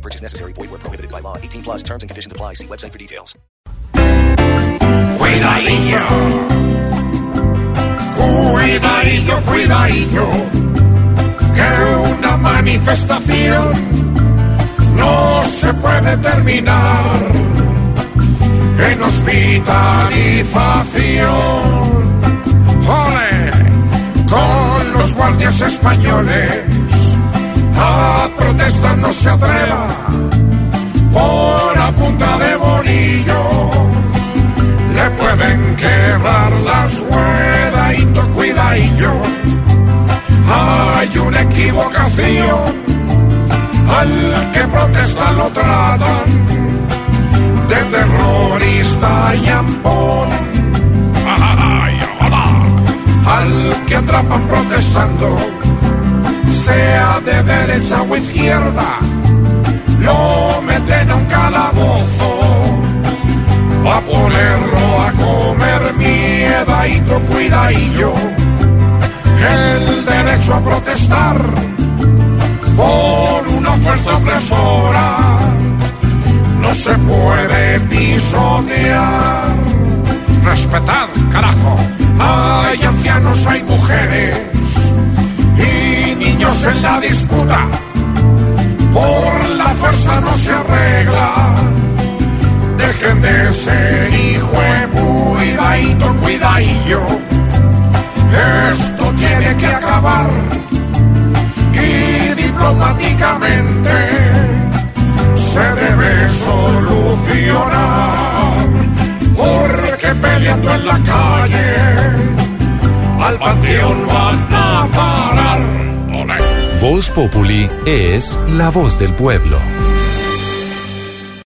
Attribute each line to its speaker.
Speaker 1: Purchase necessary. Void where prohibited by law. 18 plus terms and conditions apply. See website for details.
Speaker 2: Cuidadillo. Cuidadillo, cuidadillo. Que una manifestación no se puede terminar en hospitalización. ¡Jole! Con los guardias españoles a protestar no se atreva por a punta de bolillo. Le pueden quebrar las ruedas y to cuidadillo. Hay una equivocación al que protesta lo tratan de terrorista y ampón. Al que atrapan protestando, de derecha o izquierda, lo meten a un calabozo. Va a ponerlo a comer miedadito, cuidadillo. El derecho a protestar por una fuerza opresora no se puede pisotear. Respetar, carajo. Hay ancianos, hay mujeres en la disputa. Por la fuerza no se arregla. Dejen de ser hijo cuidadito, cuidadillo. Esto tiene que acabar y diplomáticamente se debe solucionar. Porque peleando en la calle al panteón van a parar.
Speaker 3: Voz Populi es la voz del pueblo.